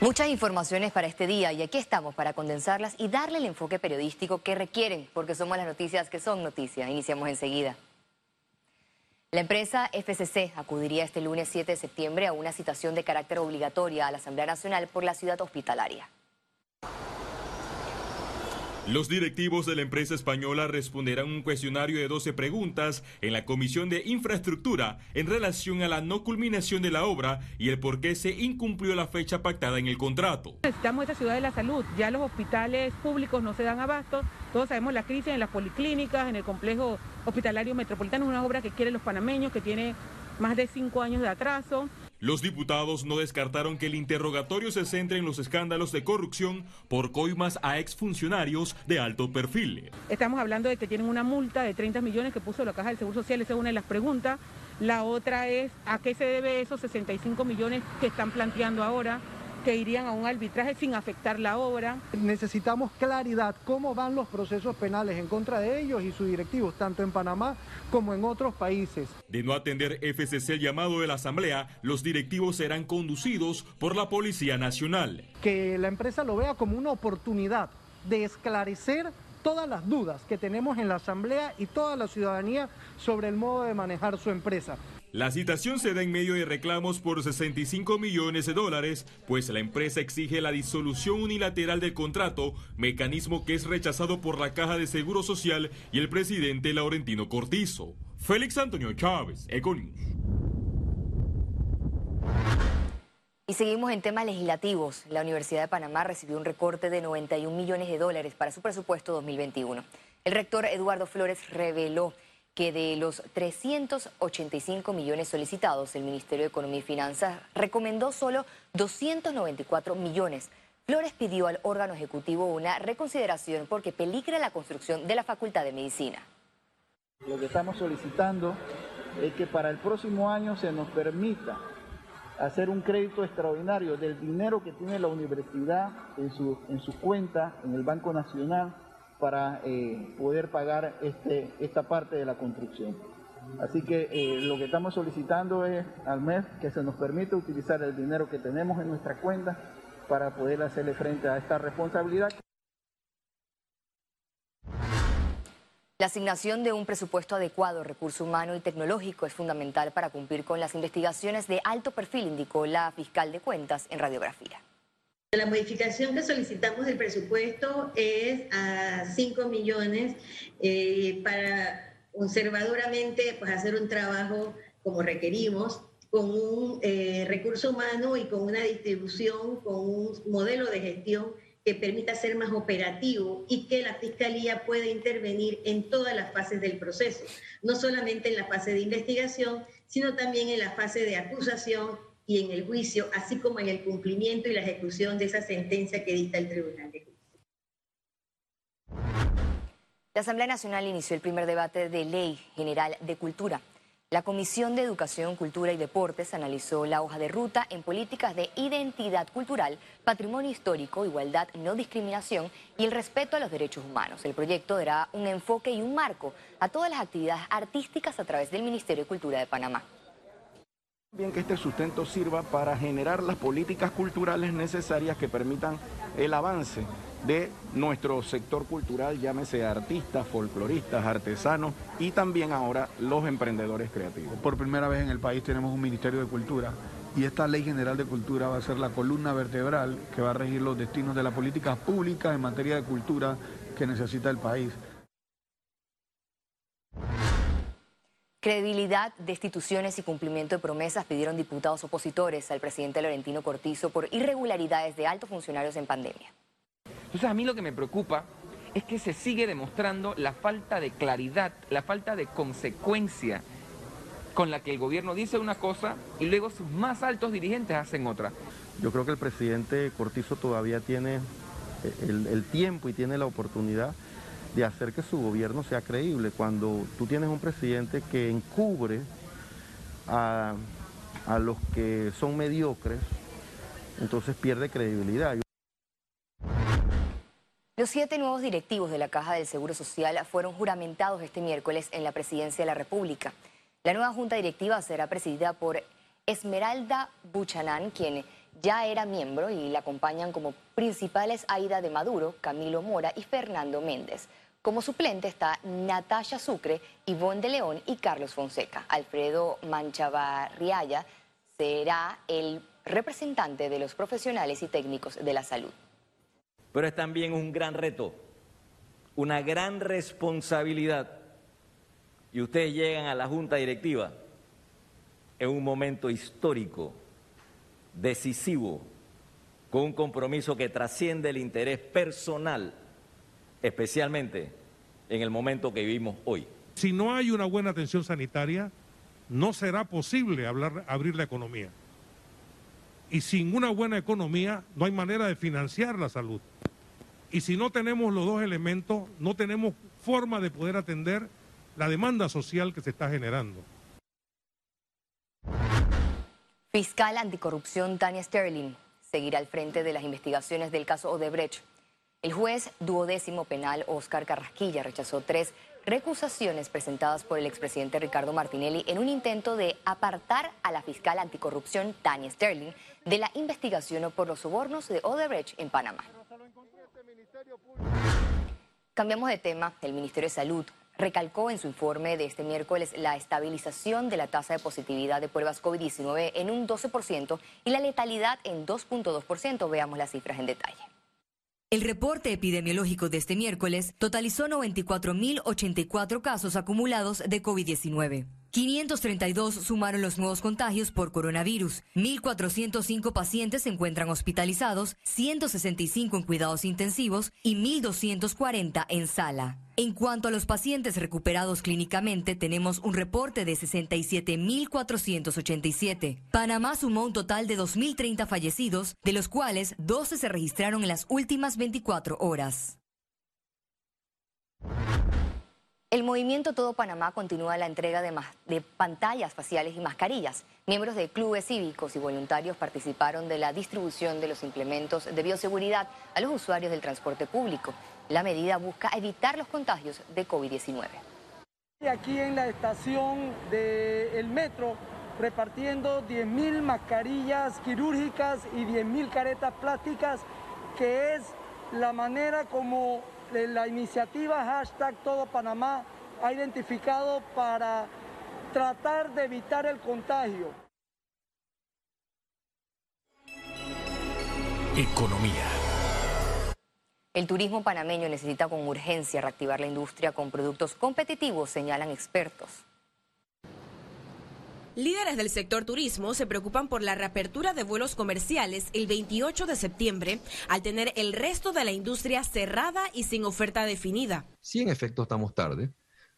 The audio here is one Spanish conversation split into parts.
Muchas informaciones para este día y aquí estamos para condensarlas y darle el enfoque periodístico que requieren, porque somos las noticias que son noticias. Iniciamos enseguida. La empresa FCC acudiría este lunes 7 de septiembre a una citación de carácter obligatoria a la Asamblea Nacional por la ciudad hospitalaria. Los directivos de la empresa española responderán un cuestionario de 12 preguntas en la Comisión de Infraestructura en relación a la no culminación de la obra y el por qué se incumplió la fecha pactada en el contrato. Necesitamos esta ciudad de la salud, ya los hospitales públicos no se dan abasto, todos sabemos la crisis en las policlínicas, en el complejo hospitalario metropolitano, es una obra que quieren los panameños, que tiene más de cinco años de atraso. Los diputados no descartaron que el interrogatorio se centre en los escándalos de corrupción por coimas a exfuncionarios de alto perfil. Estamos hablando de que tienen una multa de 30 millones que puso la Caja del Seguro Social, esa es una de las preguntas. La otra es a qué se debe esos 65 millones que están planteando ahora que irían a un arbitraje sin afectar la obra. Necesitamos claridad cómo van los procesos penales en contra de ellos y sus directivos, tanto en Panamá como en otros países. De no atender FCC el llamado de la Asamblea, los directivos serán conducidos por la Policía Nacional. Que la empresa lo vea como una oportunidad de esclarecer todas las dudas que tenemos en la Asamblea y toda la ciudadanía sobre el modo de manejar su empresa. La citación se da en medio de reclamos por 65 millones de dólares, pues la empresa exige la disolución unilateral del contrato, mecanismo que es rechazado por la Caja de Seguro Social y el presidente Laurentino Cortizo. Félix Antonio Chávez, Econius. Y seguimos en temas legislativos. La Universidad de Panamá recibió un recorte de 91 millones de dólares para su presupuesto 2021. El rector Eduardo Flores reveló que de los 385 millones solicitados, el Ministerio de Economía y Finanzas recomendó solo 294 millones. Flores pidió al órgano ejecutivo una reconsideración porque peligra la construcción de la Facultad de Medicina. Lo que estamos solicitando es que para el próximo año se nos permita hacer un crédito extraordinario del dinero que tiene la universidad en su, en su cuenta en el Banco Nacional para eh, poder pagar este, esta parte de la construcción. Así que eh, lo que estamos solicitando es al mes que se nos permita utilizar el dinero que tenemos en nuestra cuenta para poder hacerle frente a esta responsabilidad. La asignación de un presupuesto adecuado, recurso humano y tecnológico es fundamental para cumplir con las investigaciones de alto perfil, indicó la fiscal de cuentas en radiografía. La modificación que solicitamos del presupuesto es a 5 millones eh, para conservadoramente pues, hacer un trabajo como requerimos, con un eh, recurso humano y con una distribución, con un modelo de gestión que permita ser más operativo y que la Fiscalía pueda intervenir en todas las fases del proceso, no solamente en la fase de investigación, sino también en la fase de acusación y en el juicio, así como en el cumplimiento y la ejecución de esa sentencia que dicta el Tribunal de Justicia. La Asamblea Nacional inició el primer debate de Ley General de Cultura. La Comisión de Educación, Cultura y Deportes analizó la hoja de ruta en políticas de identidad cultural, patrimonio histórico, igualdad, no discriminación y el respeto a los derechos humanos. El proyecto dará un enfoque y un marco a todas las actividades artísticas a través del Ministerio de Cultura de Panamá. Bien que este sustento sirva para generar las políticas culturales necesarias que permitan el avance de nuestro sector cultural, llámese artistas, folcloristas, artesanos y también ahora los emprendedores creativos. Por primera vez en el país tenemos un Ministerio de Cultura y esta Ley General de Cultura va a ser la columna vertebral que va a regir los destinos de las políticas públicas en materia de cultura que necesita el país. Credibilidad, destituciones y cumplimiento de promesas pidieron diputados opositores al presidente Laurentino Cortizo por irregularidades de altos funcionarios en pandemia. Entonces a mí lo que me preocupa es que se sigue demostrando la falta de claridad, la falta de consecuencia con la que el gobierno dice una cosa y luego sus más altos dirigentes hacen otra. Yo creo que el presidente Cortizo todavía tiene eh, el, tiempo y tiene la oportunidad de hacer que su gobierno sea creíble. Cuando tú tienes un presidente que encubre a, a los que son mediocres, entonces pierde credibilidad. Los siete nuevos directivos de la Caja del Seguro Social fueron juramentados este miércoles en la Presidencia de la República. La nueva junta directiva será presidida por Esmeralda Buchanán, quien ya era miembro y la acompañan como principales Aida de Maduro, Camilo Mora y Fernando Méndez. Como suplente está Natasha Sucre, Ivonne de León y Carlos Fonseca. Alfredo Manchavarriaya será el representante de los profesionales y técnicos de la salud. Pero es también un gran reto, una gran responsabilidad. Y ustedes llegan a la Junta Directiva en un momento histórico, decisivo, con un compromiso que trasciende el interés personal, especialmente en el momento que vivimos hoy. Si no hay una buena atención sanitaria, no será posible hablar, abrir la economía. Y sin una buena economía no hay manera de financiar la salud. Y si no tenemos los dos elementos, no tenemos forma de poder atender la demanda social que se está generando. Fiscal anticorrupción Tania Sterling seguirá al frente de las investigaciones del caso Odebrecht. El juez duodécimo penal Oscar Carrasquilla rechazó tres recusaciones presentadas por el expresidente Ricardo Martinelli en un intento de apartar a la fiscal anticorrupción Tania Sterling de la investigación por los sobornos de Odebrecht en Panamá. Cambiamos de tema. El Ministerio de Salud recalcó en su informe de este miércoles la estabilización de la tasa de positividad de pruebas COVID-19 en un 12% y la letalidad en 2.2%. Veamos las cifras en detalle. El reporte epidemiológico de este miércoles totalizó 94.084 casos acumulados de COVID-19. 532 sumaron los nuevos contagios por coronavirus. 1.405 pacientes se encuentran hospitalizados, 165 en cuidados intensivos y 1.240 en sala. En cuanto a los pacientes recuperados clínicamente, tenemos un reporte de 67.487. Panamá sumó un total de 2.030 fallecidos, de los cuales 12 se registraron en las últimas 24 horas. El movimiento Todo Panamá continúa la entrega de, pantallas faciales y mascarillas. Miembros de clubes cívicos y voluntarios participaron de la distribución de los implementos de bioseguridad a los usuarios del transporte público. La medida busca evitar los contagios de COVID-19. Aquí en la estación del metro repartiendo 10.000 mascarillas quirúrgicas y 10.000 caretas plásticas, que es la manera como la iniciativa hashtag Todo Panamá ha identificado para tratar de evitar el contagio. Economía. El turismo panameño necesita con urgencia reactivar la industria con productos competitivos, señalan expertos. Líderes del sector turismo se preocupan por la reapertura de vuelos comerciales el 28 de septiembre, al tener el resto de la industria cerrada y sin oferta definida. Sí, en efecto, estamos tarde,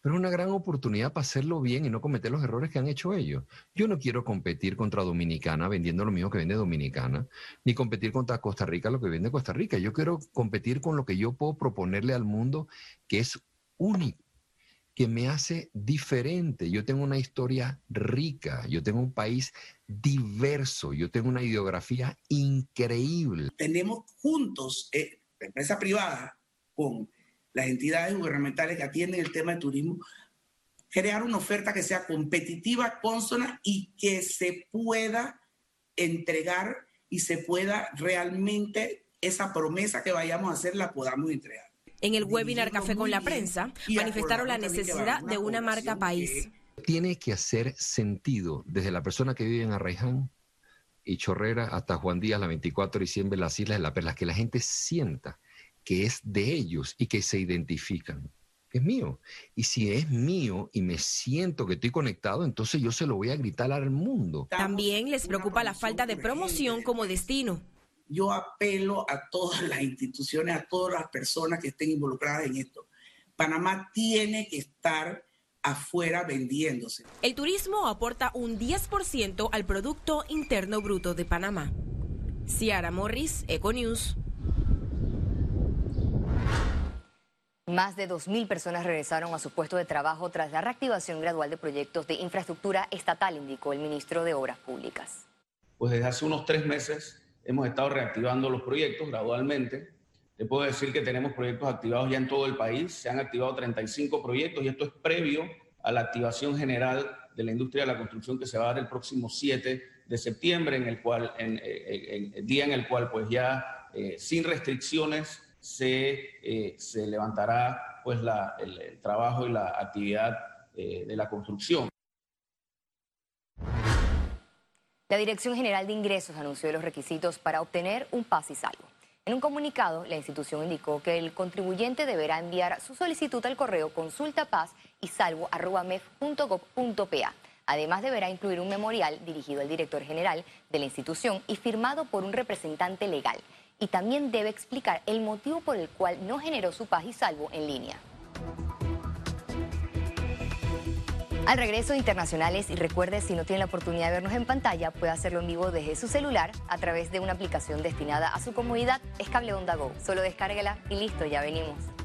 pero es una gran oportunidad para hacerlo bien y no cometer los errores que han hecho ellos. Yo no quiero competir contra Dominicana vendiendo lo mismo que vende Dominicana, ni competir contra Costa Rica lo que vende Costa Rica. Yo quiero competir con lo que yo puedo proponerle al mundo que es único que me hace diferente. Yo tengo una historia rica, yo tengo un país diverso, yo tengo una ideografía increíble. Tenemos juntos, eh, la empresa privada, con las entidades gubernamentales que atienden el tema de turismo, crear una oferta que sea competitiva, consona y que se pueda entregar y se pueda realmente esa promesa que vayamos a hacer la podamos entregar. En el webinar Café con la Prensa manifestaron la necesidad de una marca país. Tiene que hacer sentido desde la persona que vive en Arraiján y Chorrera hasta Juan Díaz, la 24 de diciembre, las Islas de la Perla, que la gente sienta que es de ellos y que se identifican. Es mío. Y si es mío y me siento que estoy conectado, entonces yo se lo voy a gritar al mundo. También les preocupa la falta de promoción como destino yo apelo a todas las instituciones, a todas las personas que estén involucradas en esto. Panamá tiene que estar afuera vendiéndose. El turismo aporta un 10% al Producto Interno Bruto de Panamá. Ciara Morris, Econews. Más de 2.000 personas regresaron a su puesto de trabajo tras la reactivación gradual de proyectos de infraestructura estatal, indicó el ministro de Obras Públicas. Pues desde hace unos tres meses hemos estado reactivando los proyectos gradualmente. Le puedo decir que tenemos proyectos activados ya en todo el país. Se han activado 35 proyectos y esto es previo a la activación general de la industria de la construcción que se va a dar el próximo 7 de septiembre, en el cual, en, el día en el cual pues ya sin restricciones se, se levantará pues la, el, trabajo y la actividad de la construcción. La Dirección General de Ingresos anunció los requisitos para obtener un paz y salvo. En un comunicado, la institución indicó que el contribuyente deberá enviar su solicitud al correo consultapaz y Además, deberá incluir un memorial dirigido al director general de la institución y firmado por un representante legal. Y también debe explicar el motivo por el cual no generó su paz y salvo en línea. Al regreso internacionales y recuerde si no tiene la oportunidad de vernos en pantalla puede hacerlo en vivo desde su celular a través de una aplicación destinada a su comodidad es Cable Onda Go. Solo descárguela y listo, ya venimos.